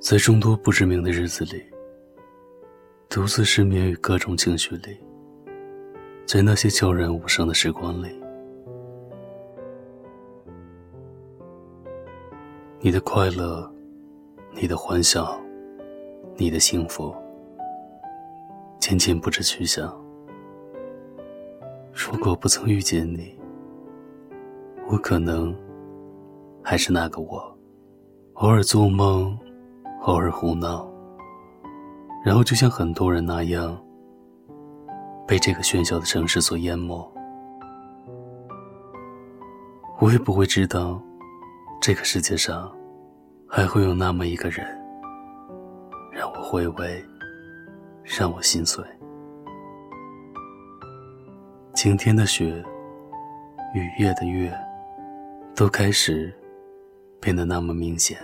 在众多不知名的日子里，独自失眠于各种情绪里，在那些悄然无声的时光里，你的快乐，你的欢笑，你的幸福，渐渐不知去向。如果不曾遇见你，我可能还是那个我，偶尔做梦。偶尔胡闹，然后就像很多人那样，被这个喧嚣的城市所淹没。我也不会知道，这个世界上还会有那么一个人，让我回味，让我心碎。晴天的雪，雨夜的月，都开始变得那么明显。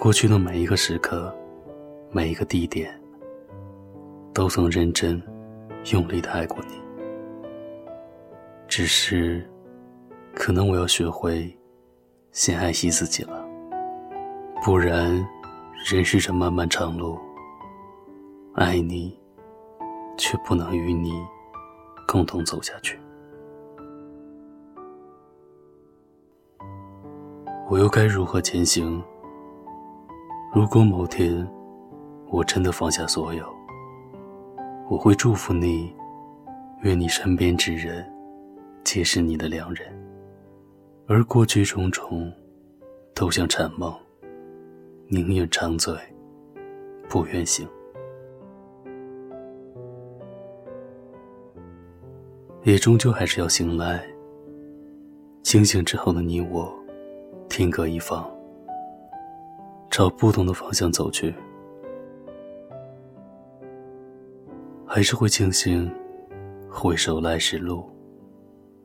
过去的每一个时刻，每一个地点，都曾认真、用力的爱过你。只是，可能我要学会先爱惜自己了，不然，人世这漫漫长路，爱你，却不能与你共同走下去。我又该如何前行？如果某天我真的放下所有，我会祝福你，愿你身边之人皆是你的良人，而过去种种都像禅梦，宁愿长醉，不愿醒。也终究还是要醒来。清醒之后的你我，天各一方。朝不同的方向走去，还是会庆幸回首来时路，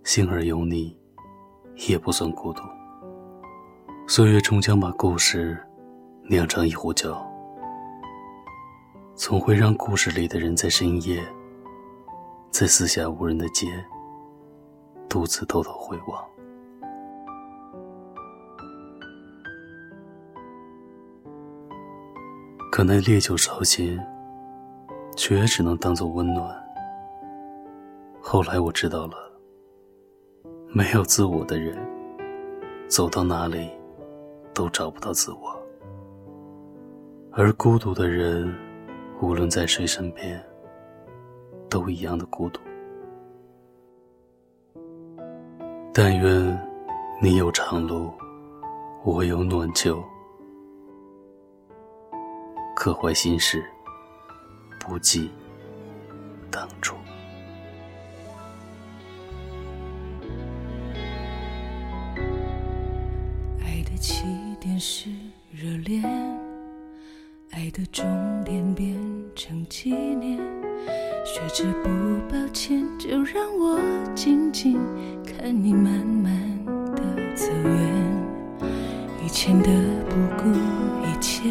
幸而有你，也不算孤独。岁月终将把故事酿成一壶酒，总会让故事里的人在深夜，在四下无人的街，独自偷偷回望。可那烈酒烧心，却也只能当做温暖。后来我知道了，没有自我的人，走到哪里都找不到自我；而孤独的人，无论在谁身边，都一样的孤独。但愿你有长路，我有暖酒。刻怀心事，不计当初。爱的起点是热恋，爱的终点变成纪念。学着不抱歉，就让我静静看你慢慢的走远。以前的不顾一切。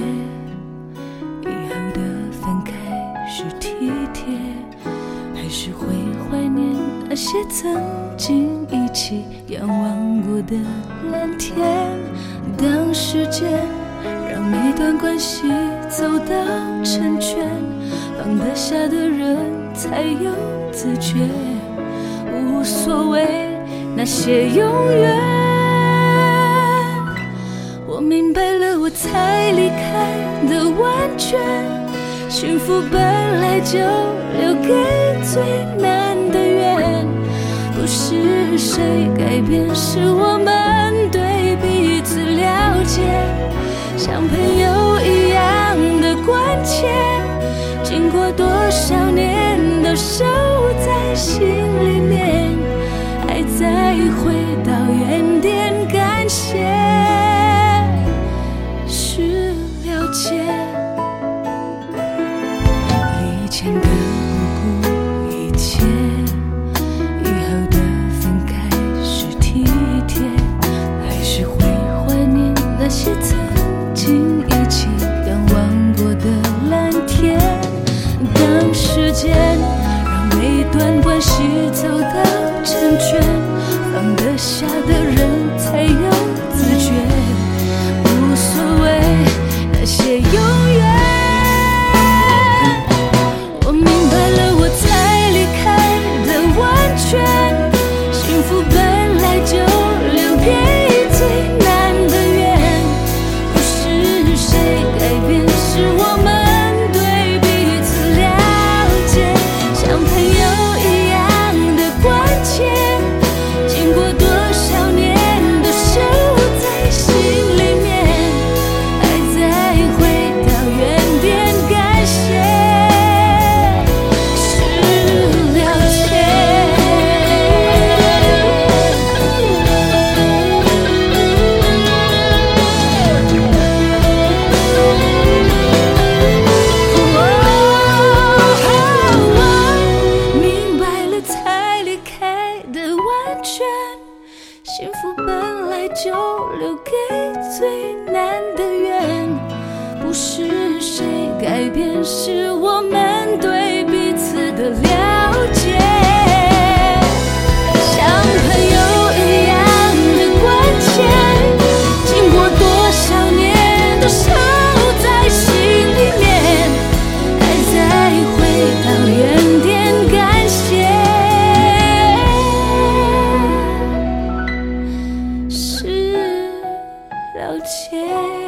那些曾经一起仰望过的蓝天。当时间让每段关系走到成全，放得下的人才有自觉。无所谓那些永远。我明白了，我才离开的完全。幸福本来就留给最，谁改变，是我们对彼此了解，像朋友一样的关切，经过多少年都守在心里面，爱再回到原点，感谢。是了解。以前的段关系走的成全放得下的人改变是我们对彼此的了解。像朋友一样的关切经过多少年都熟在心里面还在回到原点感谢。是了解。